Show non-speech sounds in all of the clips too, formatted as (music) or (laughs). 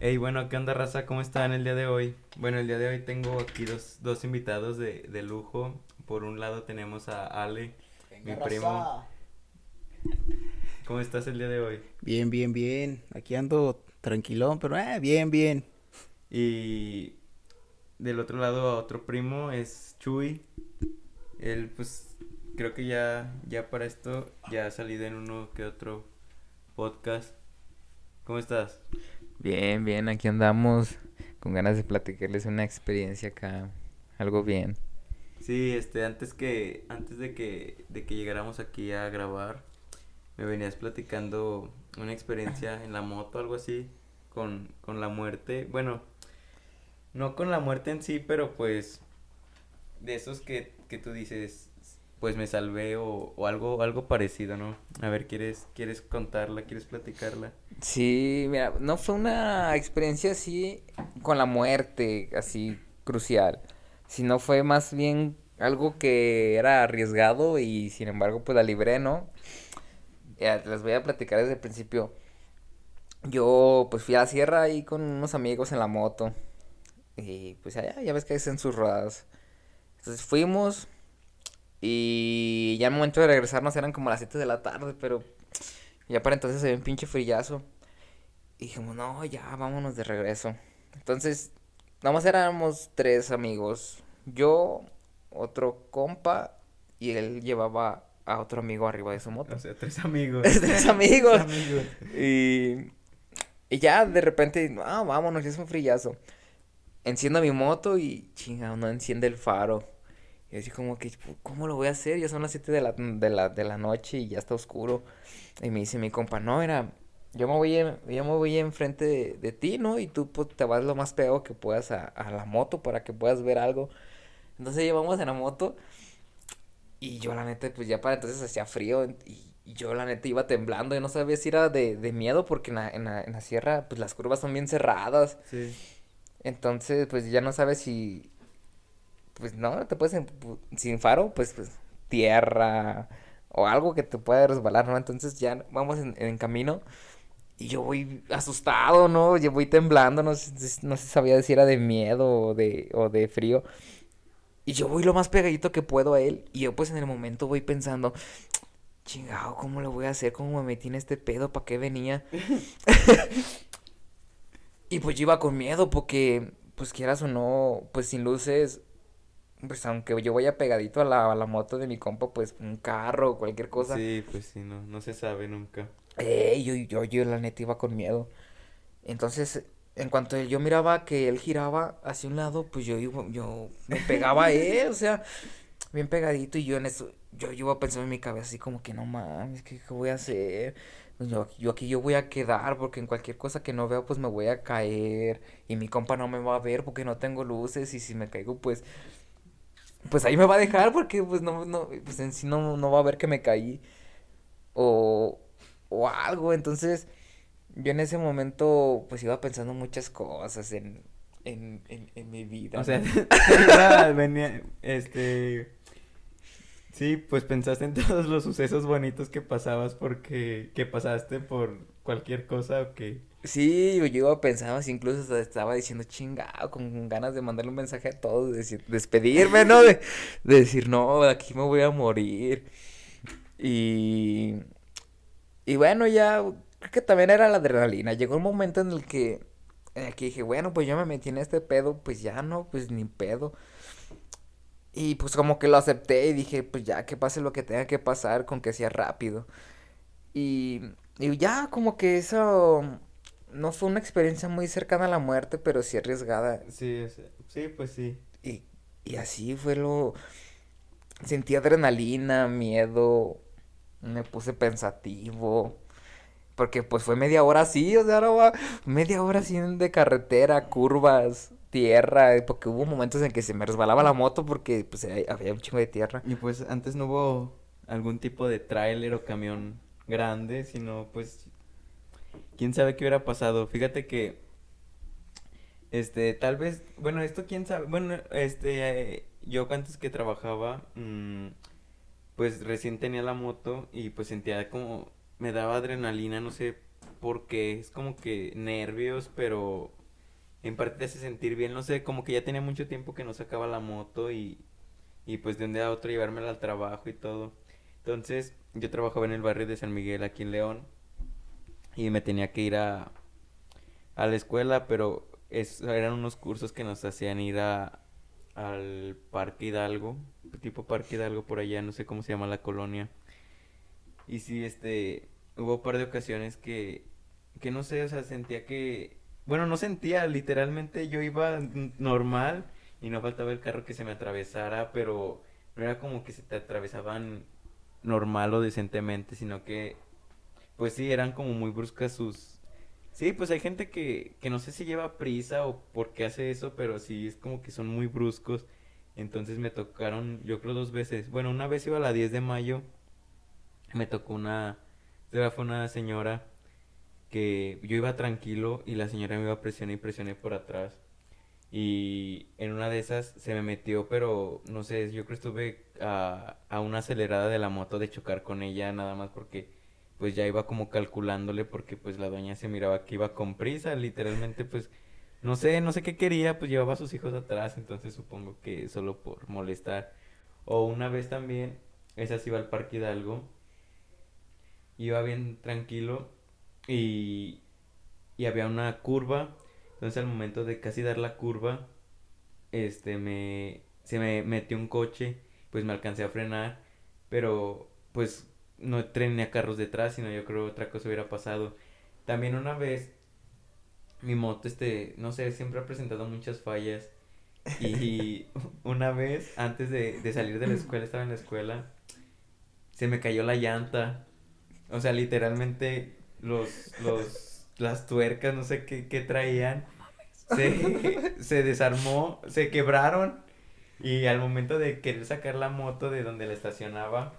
Hey, bueno, ¿qué onda, raza? ¿Cómo están el día de hoy? Bueno, el día de hoy tengo aquí dos, dos invitados de, de lujo. Por un lado tenemos a Ale, mi primo. ¿Cómo estás el día de hoy? Bien, bien, bien. Aquí ando tranquilón, pero eh, bien, bien. Y del otro lado a otro primo es Chuy. Él, pues, creo que ya, ya para esto ya ha salido en uno que otro podcast. ¿Cómo estás? Bien, bien, aquí andamos con ganas de platicarles una experiencia acá, algo bien. Sí, este, antes que, antes de que, de que llegáramos aquí a grabar, me venías platicando una experiencia en la moto, algo así, con, con la muerte. Bueno, no con la muerte en sí, pero pues de esos que, que tú dices, pues me salvé o, o algo, algo parecido, ¿no? A ver, ¿quieres, quieres contarla, quieres platicarla? Sí, mira, no fue una experiencia así con la muerte, así crucial, sino fue más bien algo que era arriesgado y sin embargo pues la libré, ¿no? Ya, voy a platicar desde el principio. Yo pues fui a la sierra ahí con unos amigos en la moto y pues allá ya ves que hacen sus rodadas. Entonces fuimos y ya al momento de regresarnos eran como las 7 de la tarde, pero ya para entonces se ve un pinche frillazo. Y dijimos, no, ya vámonos de regreso. Entonces, nada más éramos tres amigos. Yo, otro compa y él llevaba a otro amigo arriba de su moto. O sea, tres amigos. (laughs) tres amigos. Tres amigos. Y, y ya de repente, ah, vámonos, ya es un frillazo. Enciendo mi moto y chinga, no enciende el faro. Y así como que, ¿cómo lo voy a hacer? Ya son las 7 de la, de la, de la noche y ya está oscuro. Y me dice mi compa, no, era, yo me voy, en, yo me voy enfrente de, de ti, ¿no? Y tú pues, te vas lo más pegado que puedas a, a la moto para que puedas ver algo. Entonces llevamos en la moto y yo la neta, pues ya para entonces hacía frío y, y yo la neta iba temblando y no sabía si era de, de miedo porque en la, en la, en la sierra pues las curvas son bien cerradas. Sí. Entonces, pues ya no sabes si. Pues no, te puedes. empu- Sin faro, pues, pues tierra o algo que te pueda resbalar, ¿no? Entonces ya vamos en, en camino y yo voy asustado, ¿no? Yo voy temblando, no no si sabía si era de miedo o de, o de frío. Y yo voy lo más pegadito que puedo a él. Y yo, pues, en el momento voy pensando. Chingado, ¿cómo lo voy a hacer? ¿Cómo me metí en este pedo? ¿Para qué venía? (laughs) Y pues yo iba con miedo porque, pues quieras o no, pues sin luces, pues aunque yo vaya pegadito a la, a la moto de mi compa, pues un carro o cualquier cosa. Sí, pues sí, no, no se sabe nunca. Eh, yo, yo, yo la neta iba con miedo. Entonces, en cuanto yo miraba que él giraba hacia un lado, pues yo, iba- yo me pegaba a (laughs) él, o sea, bien pegadito y yo en eso, yo, yo iba pensando en mi cabeza así como que no mames, ¿qué, qué voy a hacer? Pues yo, yo aquí yo voy a quedar porque en cualquier cosa que no veo pues me voy a caer y mi compa no me va a ver porque no tengo luces y si me caigo pues pues ahí me va a dejar porque pues no, no, pues en sí no, no va a ver que me caí o, o algo, entonces yo en ese momento pues iba pensando muchas cosas en, en, en, en mi vida. O sea, (laughs) venía, este, sí, pues pensaste en (laughs) todos los sucesos bonitos que pasabas porque, que pasaste por cualquier cosa o que, Sí, yo pensando así, incluso estaba diciendo chingado, con ganas de mandarle un mensaje a todos, de decir, despedirme, ¿no? De, de decir, no, aquí me voy a morir. Y, y bueno, ya, creo que también era la adrenalina. Llegó un momento en el que, en el que dije, bueno, pues yo me metí en este pedo, pues ya no, pues ni pedo. Y pues como que lo acepté y dije, pues ya, que pase lo que tenga que pasar, con que sea rápido. Y, y ya como que eso no fue una experiencia muy cercana a la muerte, pero sí arriesgada. sí, sí, pues sí. Y, y así fue lo... Sentí adrenalina, miedo, me puse pensativo. Porque pues fue media hora así, o sea, no va, media hora así de carretera, curvas, tierra, porque hubo momentos en que se me resbalaba la moto porque pues había un chingo de tierra. Y pues antes no hubo algún tipo de tráiler o camión grande, sino pues quién sabe qué hubiera pasado. Fíjate que este tal vez, bueno, esto quién sabe, bueno, este yo antes que trabajaba mm, pues recién tenía la moto y pues sentía como me daba adrenalina, no sé porque es como que nervios, pero en parte te hace sentir bien, no sé, como que ya tenía mucho tiempo que no sacaba la moto y, y pues de un día a otro llevármela al trabajo y todo. Entonces, yo trabajaba en el barrio de San Miguel, aquí en León, y me tenía que ir a, a la escuela, pero eran unos cursos que nos hacían ir a, al Parque Hidalgo, tipo Parque Hidalgo por allá, no sé cómo se llama la colonia. Y sí, este, hubo un par de ocasiones que, que no sé, o sea, sentía que, bueno, no sentía, literalmente yo iba normal y no faltaba el carro que se me atravesara, pero no era como que se te atravesaban normal o decentemente, sino que, pues sí, eran como muy bruscas sus... Sí, pues hay gente que, que no sé si lleva prisa o por qué hace eso, pero sí es como que son muy bruscos. Entonces me tocaron, yo creo dos veces. Bueno, una vez iba a la 10 de mayo, me tocó una, fue una señora que yo iba tranquilo y la señora me iba a presionar y presioné por atrás. Y en una de esas se me metió, pero no sé, yo creo que estuve a, a una acelerada de la moto de chocar con ella, nada más porque pues ya iba como calculándole porque pues la doña se miraba que iba con prisa, literalmente pues no sé, no sé qué quería, pues llevaba a sus hijos atrás, entonces supongo que solo por molestar. O una vez también, esa sí iba al Parque Hidalgo, iba bien tranquilo y, y había una curva, entonces al momento de casi dar la curva, este me se me metió un coche, pues me alcancé a frenar, pero pues no tenía carros detrás, sino yo creo otra cosa hubiera pasado. También una vez mi moto, este, no sé, siempre ha presentado muchas fallas. Y (laughs) una vez, antes de, de salir de la escuela, estaba en la escuela, se me cayó la llanta. O sea, literalmente los, los, las tuercas, no sé qué, qué traían, se, (laughs) se desarmó, se quebraron. Y al momento de querer sacar la moto de donde la estacionaba,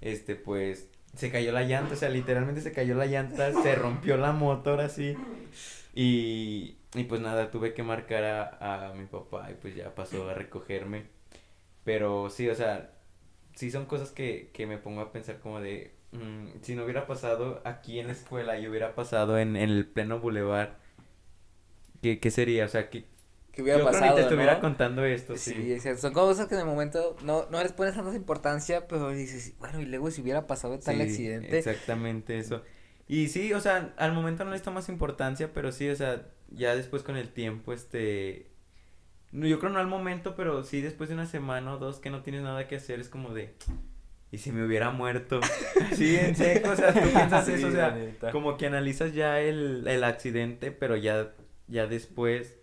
este, pues, se cayó la llanta, o sea, literalmente se cayó la llanta, se rompió la moto ahora sí. Y, y pues nada, tuve que marcar a, a mi papá y pues ya pasó a recogerme. Pero sí, o sea, sí son cosas que, que me pongo a pensar como de, mm, si no hubiera pasado aquí en la escuela y hubiera pasado en, en el pleno bulevar, ¿qué, qué sería? O sea, ¿qué, que hubiera yo creo pasado, ni te estuviera ¿no? contando esto, sí. Sí, es cierto. Son cosas que en el momento no, no les pones tanta importancia, pero dices, bueno, y luego si hubiera pasado tal Sí, accidente. Exactamente eso. Y sí, o sea, al momento no le tomas importancia, pero sí, o sea, ya después con el tiempo, este, yo creo no al momento, pero sí después de una semana o dos que no tienes nada que hacer, es como de, ¿y si me hubiera muerto? (laughs) Sí, en seco, o sea, tú piensas Sí, eso, o sea, como que analizas ya el, el accidente, pero ya, ya después,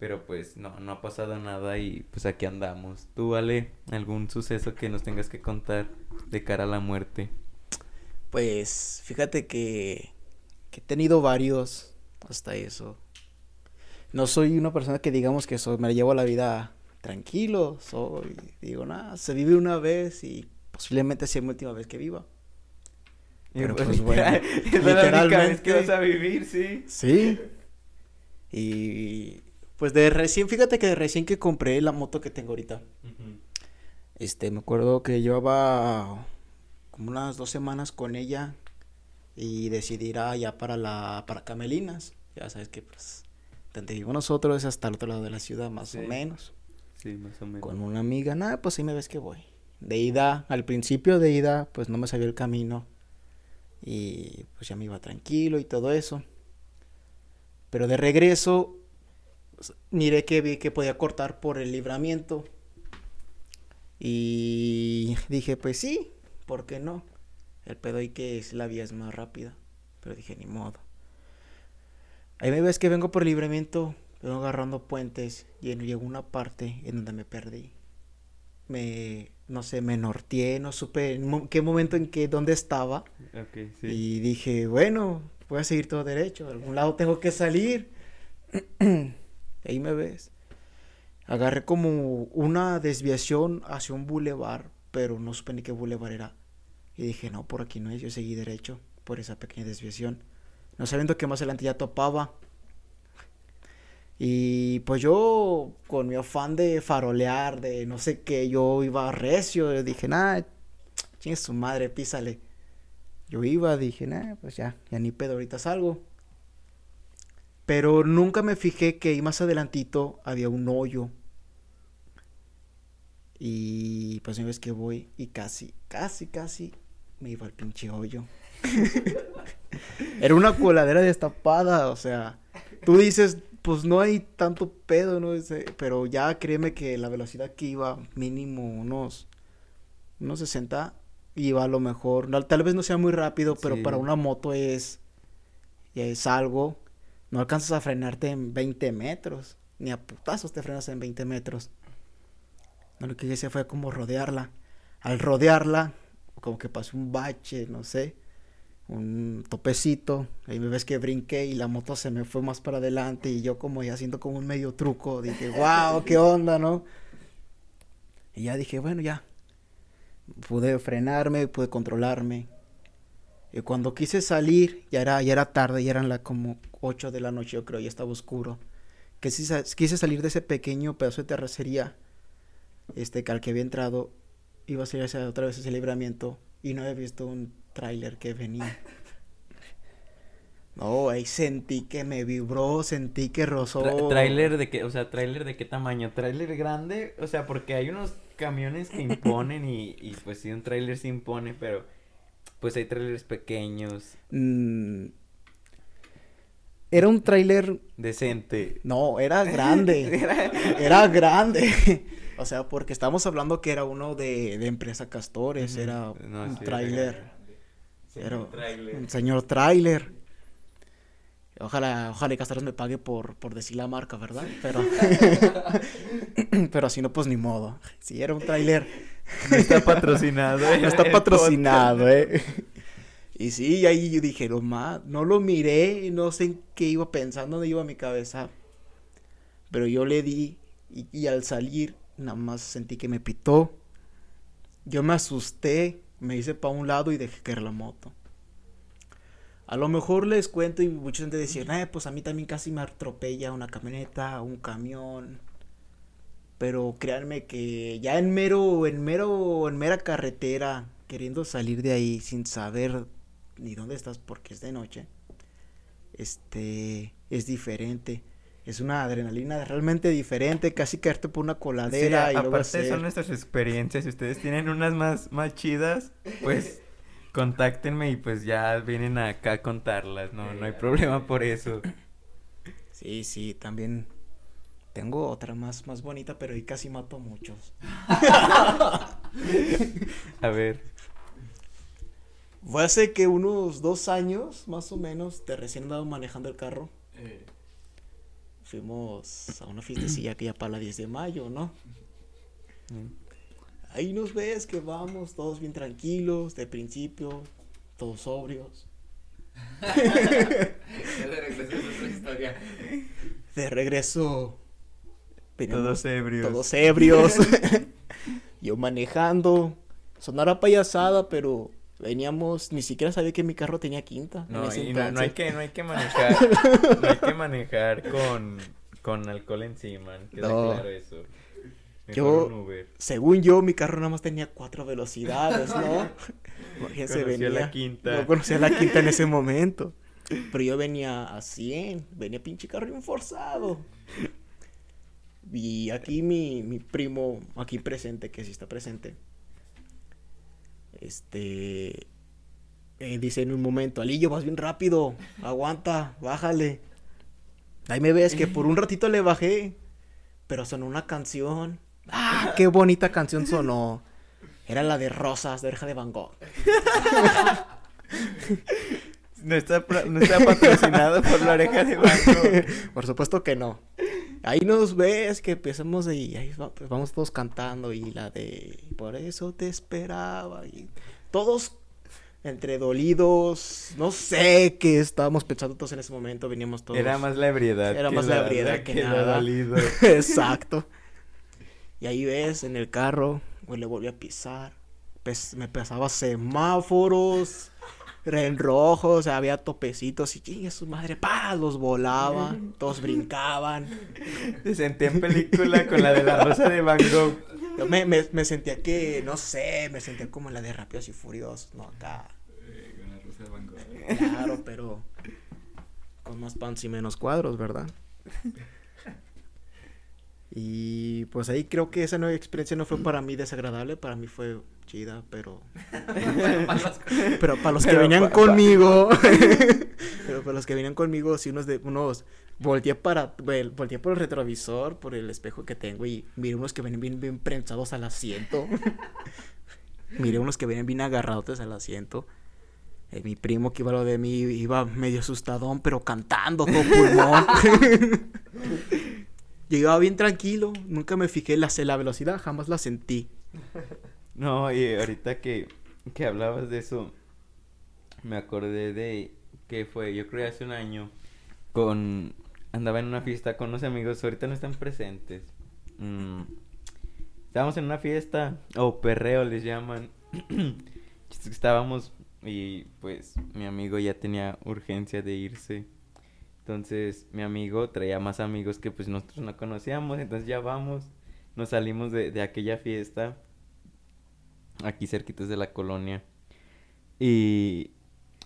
pero pues no, no ha pasado nada y pues aquí andamos. ¿Tú, Ale, algún suceso que nos tengas que contar de cara a la muerte? Pues fíjate que, que he tenido varios hasta eso. No soy una persona que digamos que soy, me llevo la vida tranquilo, soy, digo, nada, se vive una vez y posiblemente sea mi última vez que viva. Pero, pues, bueno, (laughs) es la única vez que literalmente- vas a vivir, sí. Sí. Y pues de recién, fíjate que de recién que compré la moto que tengo ahorita. Este, me acuerdo que llevaba como unas dos semanas con ella y decidí ir allá para la, para Camelinas. Ya sabes que pues, donde vivimos nosotros es hasta el otro lado de la ciudad, más o Sí. menos. Sí, más o menos. Con una amiga, nada, pues sí me ves que voy. De ida, al principio de ida, pues no me sabía el camino. Y pues ya me iba tranquilo y todo eso. Pero de regreso, miré que vi que podía cortar por el libramiento. Y dije, pues sí, ¿por qué no? El pedo ahí que es la vía es más rápida. Pero dije, ni modo. Ahí me ves que vengo por el libramiento, vengo agarrando puentes y en- llegó una parte en donde me perdí. Me, no sé, me norteé, no supe en qué momento en qué, dónde estaba. Ok, sí. Y dije, bueno, voy a seguir todo derecho, a algún lado tengo que salir. (clears throat) Ahí me ves. Agarré como una desviación hacia un bulevar, pero no supe ni qué bulevar era. Y dije, no, por aquí no es, yo seguí derecho por esa pequeña desviación. No sabiendo que más adelante ya topaba. Y pues yo, con mi afán de farolear, de no sé qué, yo iba recio, dije, nada, chingue su madre, písale. Yo iba, dije, nah, pues ya, ya ni pedo, ahorita salgo. Pero nunca me fijé que ahí más adelantito había un hoyo. Y pues una vez que voy y casi, casi, casi me iba al pinche hoyo. (laughs) Era una coladera destapada, o sea, tú dices, pues no hay tanto pedo, ¿no? Pero ya créeme que la velocidad que iba, mínimo unos, unos 60, iba a lo mejor, no, tal vez no sea muy rápido, pero Sí. para una moto es, es algo. No alcanzas a frenarte en 20 metros, ni a putazos te frenas en 20 metros. No, lo que hice fue como rodearla. Al rodearla, como que pasó un bache, no sé, un topecito. Ahí me ves que brinqué y la moto se me fue más para adelante y yo como ya haciendo como un medio truco. Dije, (laughs) wow, qué onda, ¿no? Y ya dije, bueno, ya. Pude frenarme, pude controlarme. Y cuando quise salir, ya era, ya era tarde, ya eran como 8 de la noche, yo creo, ya estaba oscuro. Que sa- quise salir de ese pequeño pedazo de terracería, este, que al que había entrado, iba a ser ese- otra vez ese libramiento, y no había visto un tráiler que venía. No, ahí sentí que me vibró, sentí que rozó. Tra- ¿Tráiler de qué? O sea, ¿tráiler de qué tamaño? ¿Tráiler grande? O sea, porque hay unos camiones que imponen y, y pues sí, un tráiler se impone, pero pues hay tráilers pequeños, Mm, Era un tráiler decente. No, era (laughs) grande. Era- era grande. O sea, porque estamos hablando que era uno de, de empresa Castores, era No, un sí, era tráiler. Era un tráiler. un señor tráiler. Ojalá, ojalá y me pague por, por decir la marca, ¿verdad? Pero, (laughs) pero si no, pues ni modo. Si era un tráiler, No está patrocinado. (laughs) no el- está el patrocinado, ¿eh? Y sí, ahí yo dije, no más, no lo miré, no sé en qué iba pensando, dónde iba mi cabeza. Pero yo le di y, y al salir nada más sentí que me pitó. Yo me asusté, me hice para un lado y dejé caer la moto. A lo mejor les cuento y mucha gente decía, "Eh, pues a mí también casi me atropella una camioneta, un camión. Pero créanme que ya en mero, en mero, en mera carretera, queriendo salir de ahí sin saber ni dónde estás porque es de noche, este, es diferente. Es una adrenalina realmente diferente, casi caerte por una coladera Sí, y luego aparte hacer- son nuestras experiencias. Si ustedes tienen unas más, más chidas, pues contáctenme y pues ya vienen acá a contarlas. No, no hay problema por eso. (coughs) Sí, sí, también tengo otra más, más bonita, pero ahí casi mato a muchos. (laughs) A ver. Fue hace que unos dos años, más o menos, de recién andaba manejando el carro. Fuimos a una fiestecilla que ya para la 10 de mayo, ¿no? Ahí nos ves que vamos todos bien tranquilos, de principio, todos sobrios. (laughs) De regreso, veníamos Todos ebrios. todos ebrios. (laughs) Yo manejando. Sonara payasada, pero veníamos, ni siquiera sabía que mi carro tenía quinta. en No, ese y no, no hay que, no hay que manejar, no hay que manejar con, con alcohol encima, queda No. claro eso. Yo-. Según yo, mi carro nada más tenía cuatro velocidades, ¿no? (laughs) Imagínense, venía. la quinta. No conocía la quinta en ese (laughs) momento. Pero yo venía a 100, venía pinche carro bien forzado. Y aquí mi, mi primo, aquí presente, que sí está presente, este, eh, dice en un momento, Alillo, vas bien rápido, aguanta, bájale. Ahí me ves que por un ratito le bajé, pero sonó una canción. ¡Ah, qué bonita canción sonó! Era la de Rosas, de Oreja de Van Gogh. No está, no está patrocinado por la oreja de banco. Por supuesto que no. Ahí nos ves que empezamos y ahí va- pues vamos todos cantando y la de por eso te esperaba y todos entre dolidos, no sé qué estábamos pensando todos en ese momento, veníamos todos. Era más la ebriedad. Era más la ebriedad que nada. dolido. (laughs) Exacto. Y ahí ves en el carro, güey, le volví a pisar. Pues, me pasaba semáforos en rojo, o sea, había topecitos y chingue su madre, pa, los volaba, todos brincaban. Se sentía en película con la de la rosa de Van Gogh. Yo me, me, me sentía que, no sé, me sentía como la de Rápidos y Furiosos, no acá. Claro, pero con más pants y menos cuadros, ¿verdad? Y pues ahí creo que esa nueva experiencia no fue para mí desagradable, para mí fue chida, pero... (laughs) pero para los que Pero venían pa- pa- conmigo... (laughs) pero para los que venían conmigo, sí unos de... unos Volteé para... volteé por el retrovisor, por el espejo que tengo y miré unos que venían bien, bien prensados al asiento. (laughs) miré unos que venían bien agarrados al asiento. Eh, mi primo que iba a lo de mí iba medio asustadón, pero cantando todo pulmón. Iba bien tranquilo, nunca me fijé la, la velocidad, jamás la sentí. (laughs) No, y ahorita que, que hablabas de eso, me acordé de que fue, yo creo hace un año, con, andaba en una fiesta con unos amigos, ahorita no están presentes. Mm, estábamos en una fiesta, o perreo les llaman. (clears throat) Estábamos y pues mi amigo ya tenía urgencia de irse. Entonces mi amigo traía más amigos que pues nosotros no conocíamos, entonces ya vamos, nos salimos de, de aquella fiesta aquí cerquitas de la colonia. Y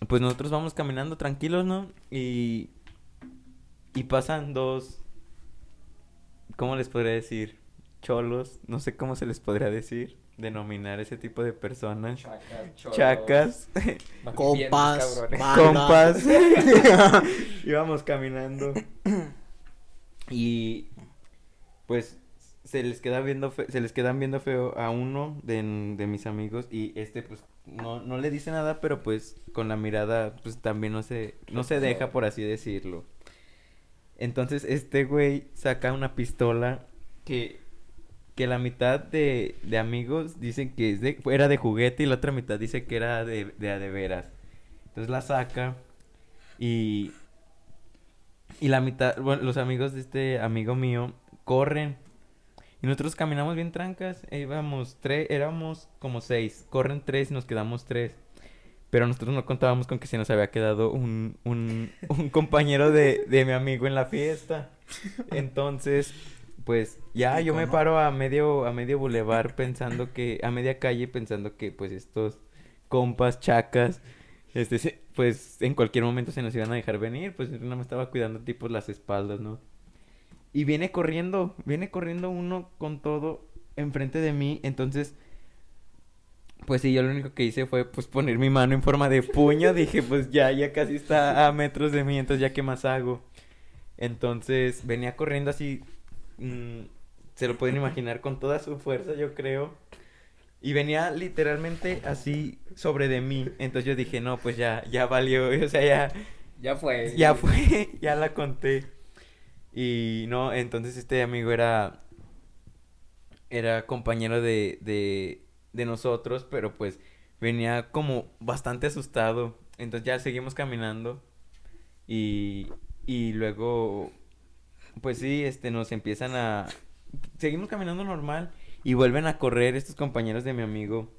pues nosotros vamos caminando tranquilos, ¿no? Y y pasan dos ¿cómo les podría decir? cholos, no sé cómo se les podría decir, denominar ese tipo de personas. Chacas, Compas, compas. (laughs) Íbamos caminando. Y pues se les queda viendo fe- se les quedan viendo feo a uno de, de mis amigos y este pues no, no le dice nada, pero pues con la mirada pues también no se no se deja por así decirlo. Entonces este güey saca una pistola que que la mitad de, de amigos dicen que es de, era de juguete y la otra mitad dice que era de, de de veras. Entonces la saca y y la mitad, bueno, los amigos de este amigo mío corren y nosotros caminamos bien trancas, e íbamos tres, éramos como seis, corren tres y nos quedamos tres. Pero nosotros no contábamos con que se nos había quedado un, un, un (laughs) compañero de, de mi amigo en la fiesta. Entonces, pues ya yo me paro a medio, a medio bulevar pensando que, a media calle pensando que pues estos compas, chacas, este, pues en cualquier momento se nos iban a dejar venir, pues no me estaba cuidando tipo las espaldas, ¿no? Y viene corriendo, viene corriendo uno con todo enfrente de mí, entonces, pues sí, yo lo único que hice fue pues poner mi mano en forma de puño, dije pues ya, ya casi está a metros de mí, entonces ya qué más hago. Entonces venía corriendo así, mm, se lo pueden imaginar con toda su fuerza, yo creo. Y venía literalmente así sobre de mí. Entonces yo dije, no, pues ya, ya valió. (laughs) O sea, ya, Ya fue. ya fue, (laughs) ya la conté. Y no, entonces este amigo era, era compañero de, de, de nosotros, pero pues venía como bastante asustado. Entonces ya seguimos caminando. Y, y luego, pues sí, este, nos empiezan a... Seguimos caminando normal y vuelven a correr estos compañeros de mi amigo.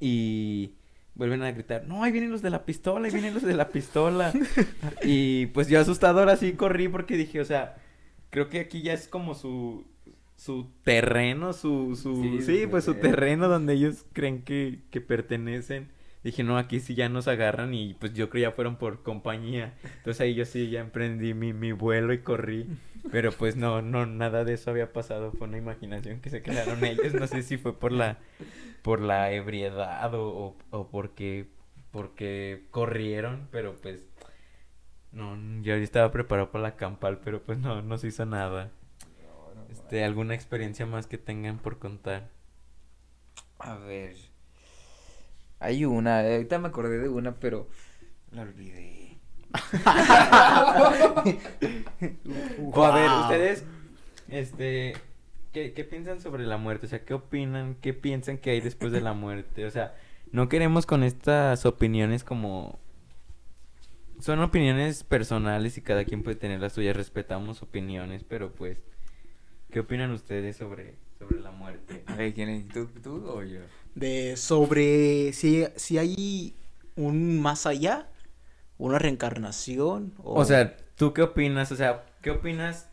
Y vuelven a gritar, no, ahí vienen los de la pistola, ahí vienen los de la pistola. (laughs) y pues yo asustado ahora sí corrí porque dije, o sea, creo que aquí ya es como su, su terreno, su, su, Sí, pues su terreno. terreno donde ellos creen que, que pertenecen. Dije, no, aquí sí ya nos agarran y pues yo creo ya fueron por compañía. Entonces ahí yo sí ya emprendí mi, mi vuelo y corrí. Pero pues no, no, nada de eso había pasado. Fue una imaginación que se crearon ellos. No sé si fue por la, por la ebriedad o, o, o porque, porque corrieron, pero pues no, yo estaba preparado para la campal, pero pues no, no se hizo nada. Este, ¿alguna experiencia más que tengan por contar? A ver. Hay una, ahorita me acordé de una, pero la olvidé. (laughs) O a ver, Wow. ustedes, este, ¿qué, qué piensan sobre la muerte? O sea, ¿qué opinan? ¿Qué piensan que hay después de la muerte? O sea, no queremos con estas opiniones como... Son opiniones personales y cada quien puede tener las suyas, respetamos opiniones, pero pues, ¿qué opinan ustedes sobre, sobre la muerte? A ver, ¿quién es? ¿Tú, tú o yo? De sobre si, si hay un más allá, una reencarnación. O, O sea, ¿tú qué opinas? O sea, ¿qué opinas?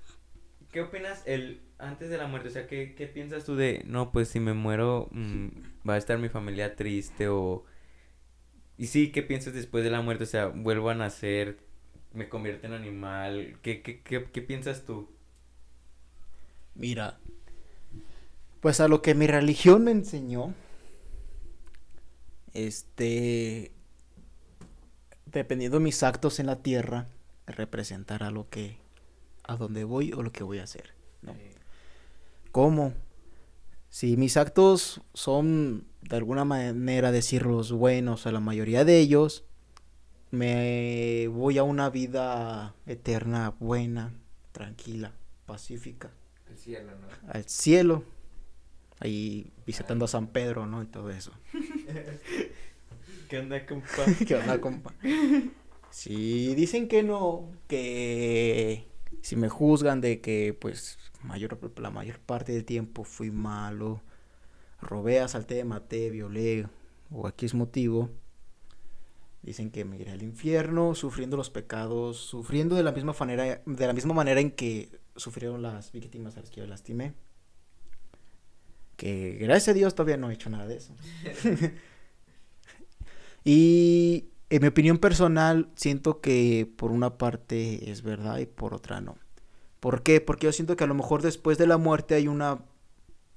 ¿Qué opinas el antes de la muerte? O sea, ¿qué, qué piensas tú de, no, pues si me muero mm, va a estar mi familia triste o y sí, ¿qué piensas después de la muerte? O sea, vuelvo a nacer, me convierto en animal. ¿Qué, qué, qué, qué piensas tú? Mira, pues a lo que mi religión me enseñó, este, dependiendo de mis actos en la tierra, representará lo que, a dónde voy o lo que voy a hacer, ¿no? ¿Cómo? Si mis actos son de alguna manera decirlos buenos a la mayoría de ellos, me voy a una vida eterna, buena, tranquila, pacífica. Al cielo, ¿no? Al cielo. Ahí visitando a San Pedro, ¿no? Y todo eso. (laughs) ¿Qué onda, compa? (laughs) ¿Qué onda, compa? Si dicen que no, que si me juzgan de que, pues, mayor, la mayor parte del tiempo fui malo, robé, asalté, maté, violé, o aquí es motivo, dicen que me iré al infierno, sufriendo los pecados, sufriendo de la misma manera, de la misma manera en que sufrieron las víctimas a las que yo lastimé. Gracias a Dios todavía no he hecho nada de eso. (laughs) y en mi opinión personal, siento que por una parte es verdad y por otra no. ¿Por qué? Porque yo siento que a lo mejor después de la muerte hay una,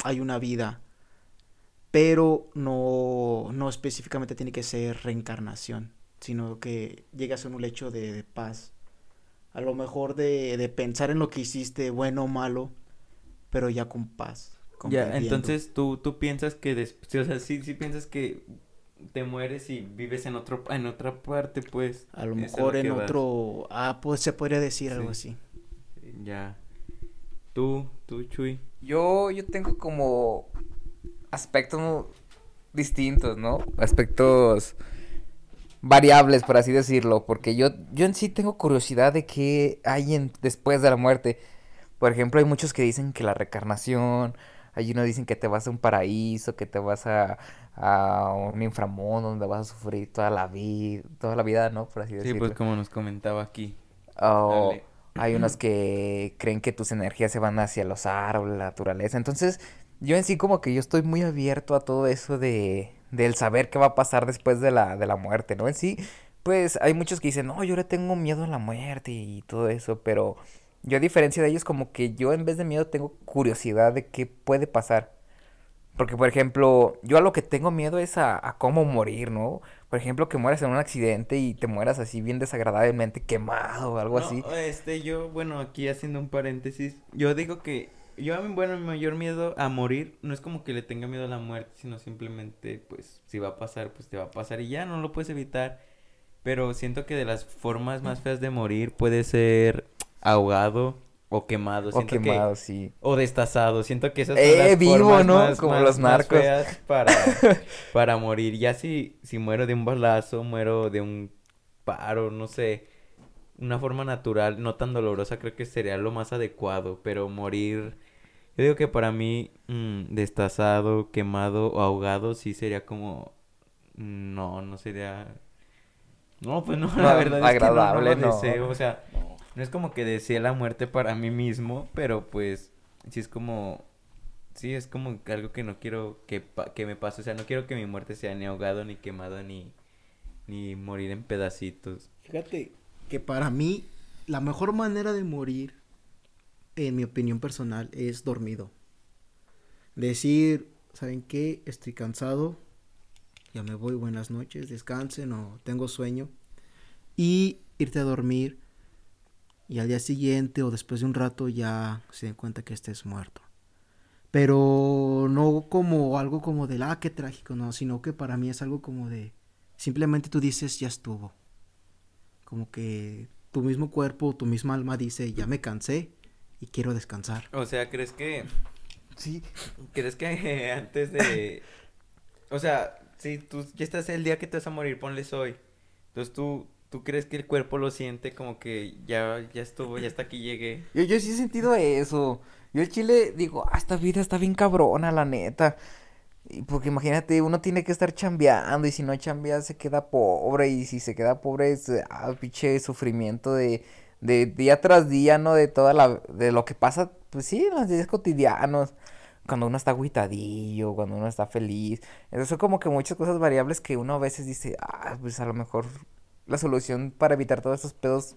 hay una vida, pero no, no específicamente tiene que ser reencarnación, sino que llega a un hecho de, de paz. A lo mejor de, de, pensar en lo que hiciste, bueno o malo, pero ya con paz. Ya, entonces tú, tú piensas que, después, o sea, sí, sí piensas que te mueres y vives en otro en otra parte, pues. A lo mejor en otro, ah, pues se podría decir sí. algo así. Ya. Tú, tú, Chuy. Yo, yo tengo como aspectos distintos, ¿no? Aspectos variables, por así decirlo, porque yo, yo en sí tengo curiosidad de qué hay en, después de la muerte. Por ejemplo, hay muchos que dicen que la reencarnación, hay unos dicen que te vas a un paraíso, que te vas a, a un inframundo donde vas a sufrir toda la vida, toda la vida, ¿no? Por así decirlo. Sí, pues como nos comentaba aquí. O hay unos (clears throat) que creen que tus energías se van hacia los árboles, la naturaleza. Entonces, yo en sí como que yo estoy muy abierto a todo eso de del saber qué va a pasar después de la de la muerte, ¿no? En sí, pues hay muchos que dicen, "No, yo le tengo miedo a la muerte y todo eso", pero yo a diferencia de ellos como que yo en vez de miedo tengo curiosidad de qué puede pasar. Porque, por ejemplo, yo a lo que tengo miedo es a, a, cómo morir, ¿no? Por ejemplo, que mueras en un accidente y te mueras así bien desagradablemente quemado o algo no, así. Este, yo, bueno, aquí haciendo un paréntesis, yo digo que yo, bueno, mi mayor miedo a morir no es como que le tenga miedo a la muerte, sino simplemente, pues, si va a pasar, pues te va a pasar y ya, no lo puedes evitar. Pero siento que de las formas más feas de morir puede ser ahogado, o quemado, o quemado, que, sí. O destazado, siento que esas son eh, las vivo, formas ¿no? más, Como más, los narcos. Más feas para, (laughs) para morir. Ya si, si muero de un balazo, muero de un paro, no sé, una forma natural, no tan dolorosa, creo que sería lo más adecuado, pero morir, yo digo que para mí, mmm, destazado, quemado o ahogado, sí sería como, no, no sería... No, pues no, No, la verdad agradable, es que no, no deseo, o sea, no es como que desee la muerte para mí mismo, pero pues sí es como sí es como algo que no quiero que pa que me pase, o sea, no quiero que mi muerte sea ni ahogado ni quemado ni ni morir en pedacitos. Fíjate que para mí la mejor manera de morir en mi opinión personal es dormido. Decir, ¿saben qué? Estoy cansado. Ya me voy, buenas noches, descansen o tengo sueño y irte a dormir y al día siguiente o después de un rato ya se den cuenta que estés muerto. Pero no como algo como de, ah, qué trágico, no, sino que para mí es algo como de, simplemente tú dices, ya estuvo. Como que tu mismo cuerpo, tu misma alma dice, ya me cansé y quiero descansar. O sea, ¿crees que Sí. crees que (laughs) antes de o sea, si tú ya estás el día que te vas a morir, ponles hoy. Entonces tú ¿Tú crees que el cuerpo lo siente como que ya, ya estuvo, ya hasta aquí llegué? (laughs) Yo, yo sí he sentido eso. Yo el chile digo, ah, esta vida está bien cabrona, la neta. Y porque imagínate, uno tiene que estar chambeando y si no chambea se queda pobre y si se queda pobre es, ah, pinche sufrimiento de, de día tras día, ¿no? De toda la, de lo que pasa, pues sí, en los días cotidianos. cuando uno está agüitadillo, cuando uno está feliz. Eso son como que muchas cosas variables que uno a veces dice, ah, pues a lo mejor la solución para evitar todos estos pedos,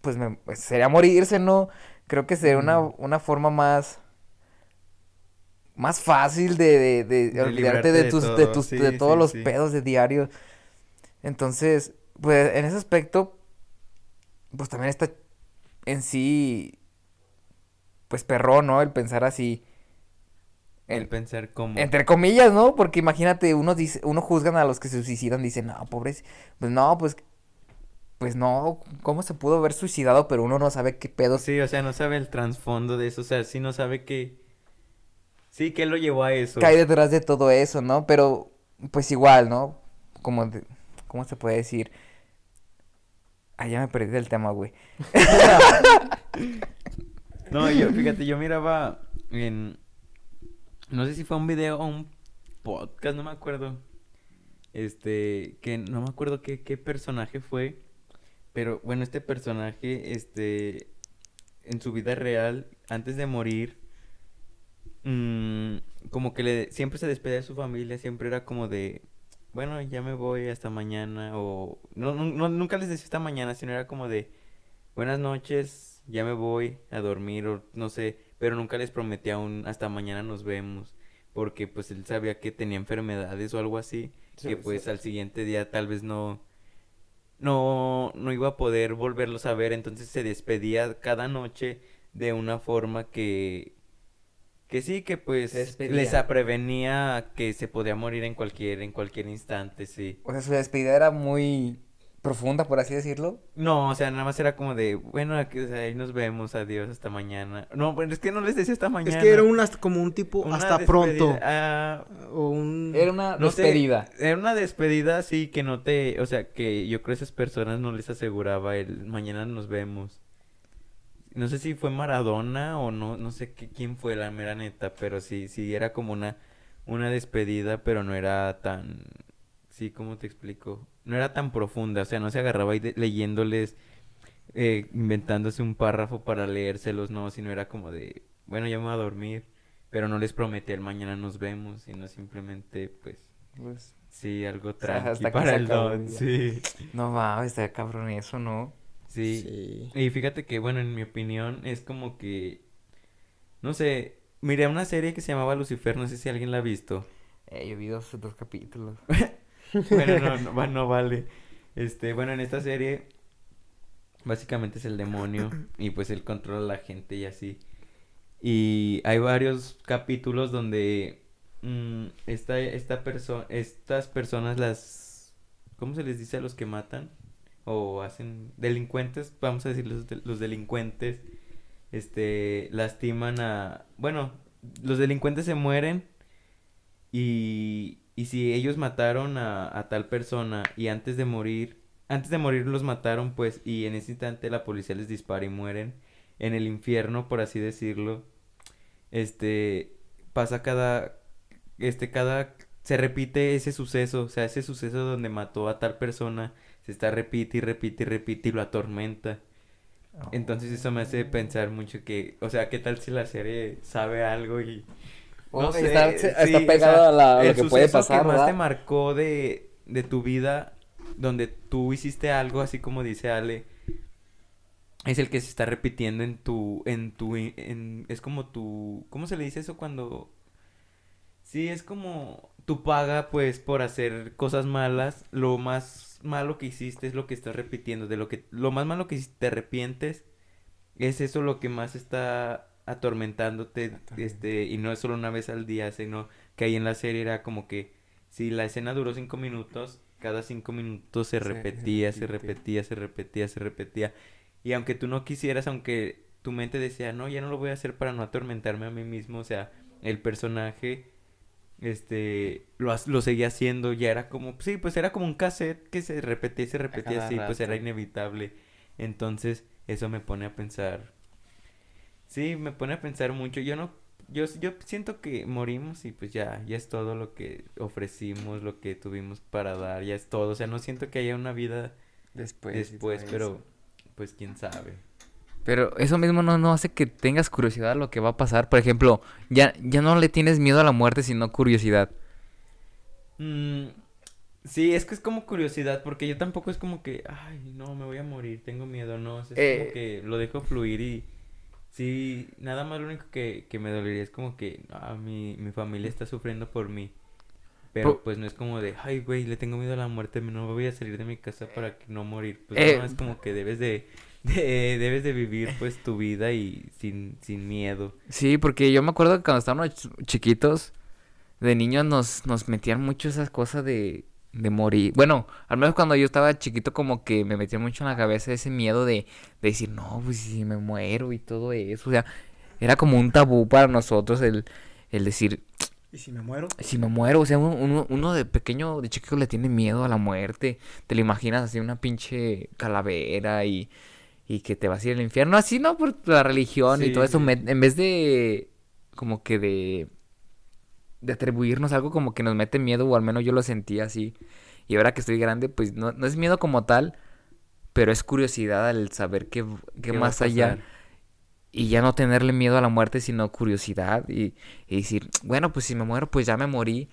pues, me, pues, sería morirse, ¿no? Creo que sería una, una forma más más fácil de, de, de, olvidarte de, tus, de, tus, de todos los pedos de diario. Entonces, pues en ese aspecto, pues también está en sí, pues perrón, ¿no? El pensar así. El, pensar como. Entre comillas, ¿no? Porque imagínate, uno dice, uno juzgan a los que se suicidan, dicen, no, pobres, pues no, pues, pues no, ¿cómo se pudo haber suicidado? Pero uno no sabe qué pedo. Sí, o sea, no sabe el trasfondo de eso, o sea, sí no sabe que, sí, qué lo llevó a eso. Cae detrás de todo eso, ¿no? Pero, pues igual, ¿no? Como, ¿cómo se puede decir? Ah, ya me perdí del tema, güey. (laughs) no, yo, fíjate, yo miraba en no sé si fue un video o un podcast, no me acuerdo. Este, que no me acuerdo qué, qué personaje fue. Pero bueno, este personaje, este, en su vida real, antes de morir, mmm, como que le, siempre se despedía de su familia, siempre era como de, bueno, ya me voy hasta mañana, o no, no, nunca les decía hasta mañana, sino era como de, buenas noches, ya me voy a dormir, o no sé, pero nunca les prometía un hasta mañana nos vemos, porque pues él sabía que tenía enfermedades o algo así, que pues al siguiente día tal vez no, no, no iba a poder volverlos a ver, entonces se despedía cada noche de una forma que, que sí, que pues les prevenía que se podía morir en cualquier, en cualquier instante, sí. O sea, su despedida era muy profunda, por así decirlo. No, o sea, nada más era como de, bueno, aquí, ahí nos vemos, adiós, hasta mañana. No, bueno, es que no les decía hasta mañana. Es que era un como un tipo hasta pronto. Ah, o un... Era una despedida. era una despedida, sí, que no te, o sea, que yo creo que esas personas no les aseguraba el mañana nos vemos. No sé si fue Maradona o no, no sé qué, quién fue la mera neta, pero sí, sí, era como una, una despedida, pero no era tan, sí, ¿cómo te explico? no era tan profunda, o sea, no se agarraba ahí leyéndoles, eh, inventándose un párrafo para leérselos, no, sino era como de, bueno, ya me voy a dormir, pero no les prometí el mañana nos vemos, sino simplemente, pues, pues sí, algo tranqui para el don, sí. No mames, está cabrón eso, ¿no? Sí. sí. Y fíjate que, bueno, en mi opinión, es como que, no sé, miré una serie que se llamaba Lucifer, no sé si alguien la ha visto. Eh, yo vi dos, dos capítulos. (laughs) bueno, no, (laughs) no, vale. Este, bueno, en esta serie básicamente es el demonio (clears throat) y pues él controla a la gente y así. Y hay varios capítulos donde mm, esta, esta persona, estas personas las, ¿cómo se les dice a los que matan? O hacen delincuentes, vamos a decir los, los delincuentes, este, lastiman a, bueno, los delincuentes se mueren y y si ellos mataron a, a, tal persona y antes de morir, antes de morir los mataron, pues, y en ese instante la policía les dispara y mueren en el infierno, por así decirlo, este, pasa cada, este, cada, se repite ese suceso, o sea, ese suceso donde mató a tal persona, se está repite y repite y repite y lo atormenta. Entonces eso me hace pensar mucho que, o sea, ¿qué tal si la serie sabe algo y no sé, está, pegado a, lo que puede pasar. que más te marcó de, de tu vida, donde tú hiciste algo, así como dice Ale, es el que se está repitiendo en tu, en tu, en, es como tu, ¿cómo se le dice eso cuando? Sí, es como tu paga, pues, por hacer cosas malas, lo más malo que hiciste es lo que estás repitiendo, de lo que, lo más malo que te arrepientes, es eso lo que más está atormentándote, este, y no es solo una vez al día, sino que ahí en la serie era como que si la escena duró cinco minutos, cada cinco minutos se repetía, se repetía, se repetía, se repetía. Y aunque tú no quisieras, aunque tu mente decía, no, ya no lo voy a hacer para no atormentarme a mí mismo, o sea, el personaje, este, lo, lo seguía haciendo, ya era como, sí, pues era como un cassette que se repetía y se repetía así, pues era inevitable. Entonces, eso me pone a pensar Sí, me pone a pensar mucho. Yo no, yo, yo siento que morimos y pues ya, ya es todo lo que ofrecimos, lo que tuvimos para dar, ya es todo. O sea, no siento que haya una vida después, después pero pues quién sabe. Pero eso mismo no, no hace que tengas curiosidad a lo que va a pasar. Por ejemplo, ya, ya no le tienes miedo a la muerte, sino curiosidad. Mm, sí, es que es como curiosidad, porque yo tampoco es como que, ay, no, me voy a morir, tengo miedo, no, es Eh. como que lo dejo fluir y sí, nada más lo único que, que me dolería es como que, ah, mi, mi familia está sufriendo por mí. Pero pues no es como de, ay, güey, le tengo miedo a la muerte, no voy a salir de mi casa para que no morir. Pues Eh. no, es como que debes de, (laughs) de- debes de vivir pues tu vida y sin, sin miedo. Sí, porque yo me acuerdo que cuando estábamos ch- chiquitos, de niños nos, nos metían mucho esas cosas de, de morir. Bueno, al menos cuando yo estaba chiquito como que me metía mucho en la cabeza ese miedo de, de decir, no, pues si me muero y todo eso. O sea, era como un tabú para nosotros el, el decir, ¿Y si me muero? si me muero, o sea, uno, uno- uno de pequeño, de chiquito le tiene miedo a la muerte. Te lo imaginas así una pinche calavera y, y que te vas a ir al infierno. Así, ¿no? Por la religión y todo eso. sí. me- en vez de, como que de, de atribuirnos algo como que nos mete miedo, o al menos yo lo sentía así. Y ahora que estoy grande, pues no, no es miedo como tal, pero es curiosidad al saber qué, qué ¿Qué va a más allá. Y ya no tenerle miedo a la muerte, sino curiosidad. Y, y decir, bueno, pues si me muero, pues ya me morí.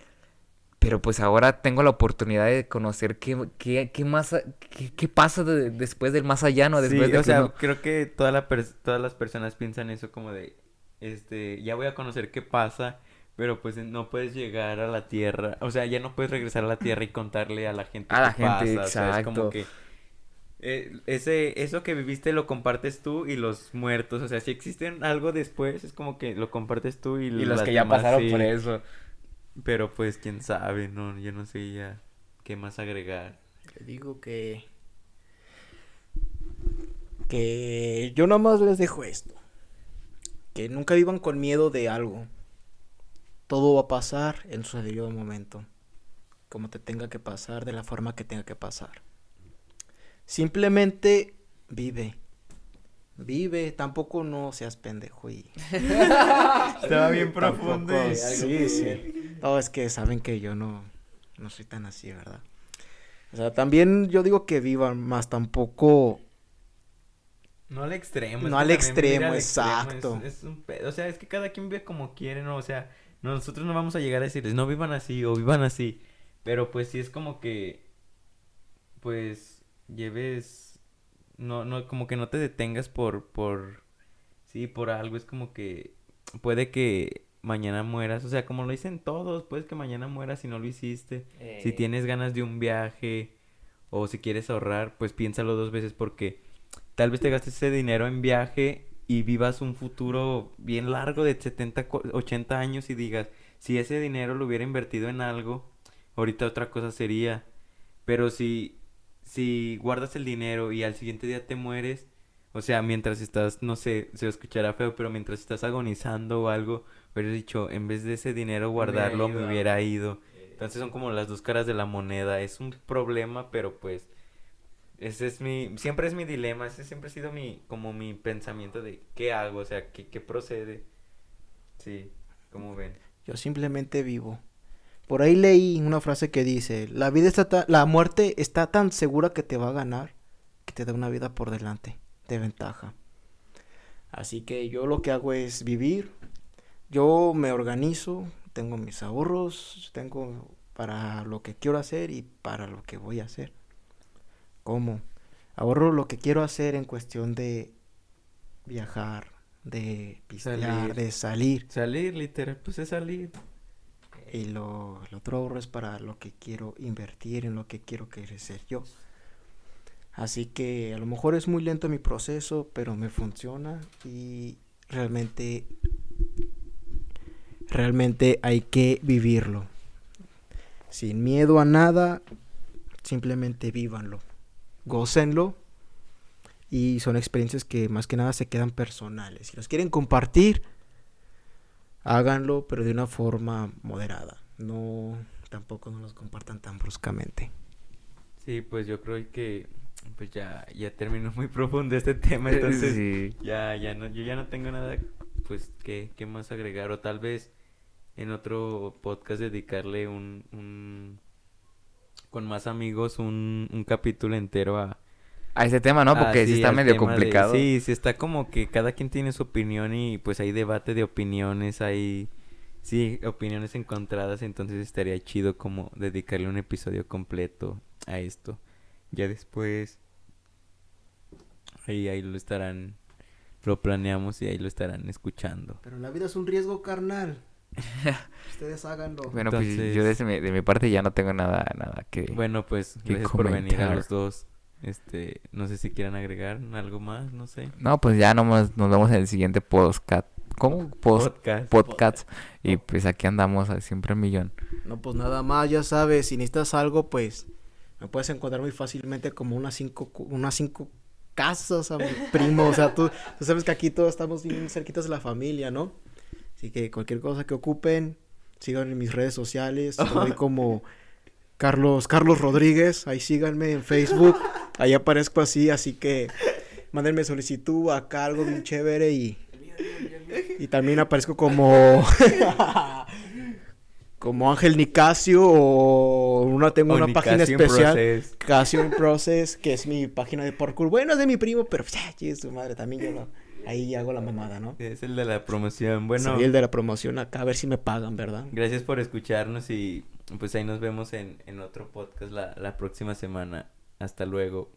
Pero pues ahora tengo la oportunidad de conocer qué, qué, qué más, qué, qué pasa de- después del más allá, ¿no? Después Sí, de o que sea, uno- creo que toda la todas las personas piensan eso como de, este, ya voy a conocer qué pasa, pero pues no puedes llegar a la tierra, o sea, ya no puedes regresar a la tierra y contarle a la gente A la qué gente, pasa, o sea, es como exacto. que eh, ese, eso que viviste lo compartes tú y los muertos, o sea, si existen algo después, es como que lo compartes tú y, y los que ya demás, pasaron sí. por eso. Pero pues quién sabe, no, yo no sé ya qué más agregar. Le digo que. Que yo nomás les dejo esto. Que nunca vivan con miedo de algo. Todo va a pasar en su debido momento. Como te tenga que pasar, de la forma que tenga que pasar. Simplemente vive. Vive, tampoco no seas pendejo y (laughs) Estaba bien profundo. sí, sí. No, es que saben que yo no, no soy tan así, ¿verdad? O sea, también yo digo que vivan, más tampoco... No al extremo. No al extremo, al exacto. Es, es un pedo, O sea, es que cada quien vive como quiere, ¿no? O sea, nosotros no vamos a llegar a decirles, no vivan así o vivan así. Pero pues sí es como que, pues, lleves, no, no, como que no te detengas por, por, sí, por algo. Es como que puede que mañana mueras. O sea, como lo dicen todos, puede que mañana mueras si no lo hiciste. Si Eh, tienes ganas de un viaje o si quieres ahorrar, pues piénsalo dos veces porque tal vez te gastes ese dinero en viaje y vivas un futuro bien largo de 70, cu- 80 años y digas, si ese dinero lo hubiera invertido en algo, ahorita otra cosa sería. Pero si, si guardas el dinero y al siguiente día te mueres, o sea, mientras estás, no sé, se escuchará feo, pero mientras estás agonizando o algo, hubieras dicho, en vez de ese dinero hubiera guardarlo, ido me a- hubiera ido. Entonces son como las dos caras de la moneda. Es un problema, pero pues ese es mi, siempre es mi dilema, ese siempre ha sido mi, como mi pensamiento de qué hago, o sea, qué, qué procede. Sí, como ven. Yo simplemente vivo. Por ahí leí una frase que dice, la vida está la muerte está tan segura que te va a ganar que te da una vida por delante, de ventaja. Así que yo lo que hago es vivir. Yo me organizo, tengo mis ahorros, tengo para lo que quiero hacer y para lo que voy a hacer. ¿Cómo? Ahorro lo que quiero hacer en cuestión de viajar, de pistear, Salir. de salir. Salir, literal, pues es salir. Y lo, el otro ahorro es para lo que quiero invertir, en lo que quiero crecer yo. Así que a lo mejor es muy lento mi proceso, pero me funciona y realmente, realmente hay que vivirlo. Sin miedo a nada, simplemente vívanlo, gócenlo y son experiencias que más que nada se quedan personales. Si los quieren compartir, háganlo, pero de una forma moderada. No, tampoco no los compartan tan bruscamente. Sí, pues yo creo que pues ya, ya terminó muy profundo este tema, (laughs) entonces sí. ya, ya no, yo ya no tengo nada pues que, que más agregar, o tal vez en otro podcast dedicarle un, un con más amigos un, un capítulo entero a, a este tema, ¿no? Ah, Porque sí, está medio tema de- complicado. sí, sí está como que cada quien tiene su opinión y pues hay debate de opiniones, hay sí, opiniones encontradas, entonces estaría chido como dedicarle un episodio completo a esto. Ya después ahí ahí lo estarán lo planeamos y ahí lo estarán escuchando. Pero la vida es un riesgo carnal. (laughs) Ustedes háganlo. Bueno, pues yo desde mi, de mi parte ya no tengo nada, nada que... Bueno, pues qué gracias por venir a los dos. Este, no sé si quieran agregar algo más, no sé. No, pues ya nomás nos vemos en el siguiente podcast. ¿Cómo? Post Podcast. podcast. Y pues aquí andamos a siempre al millón. No, pues nada más, ya sabes, si necesitas algo, pues me puedes encontrar muy fácilmente como unas cinco, unas cinco casas a mi primo. O sea, tú, tú sabes que aquí todos estamos bien cerquitas de la familia, ¿no? Así que cualquier cosa que ocupen, sigan en mis redes sociales. (laughs) Estoy como Carlos, Carlos Rodríguez. Ahí síganme en Facebook. Ahí aparezco así, así que mándenme solicitud acá, algo bien chévere y... Y también aparezco como... (laughs) como Ángel Nicasio o una tengo O una página Nicasio especial. Casio in Process que es mi página de parkour bueno es de mi primo pero (laughs) ya su madre también yo lo- ahí hago la mamada no Es el de la promoción. Bueno, soy el de la promoción acá a ver si me pagan verdad gracias por escucharnos y pues ahí nos vemos en, en otro podcast la, la próxima semana. Hasta luego.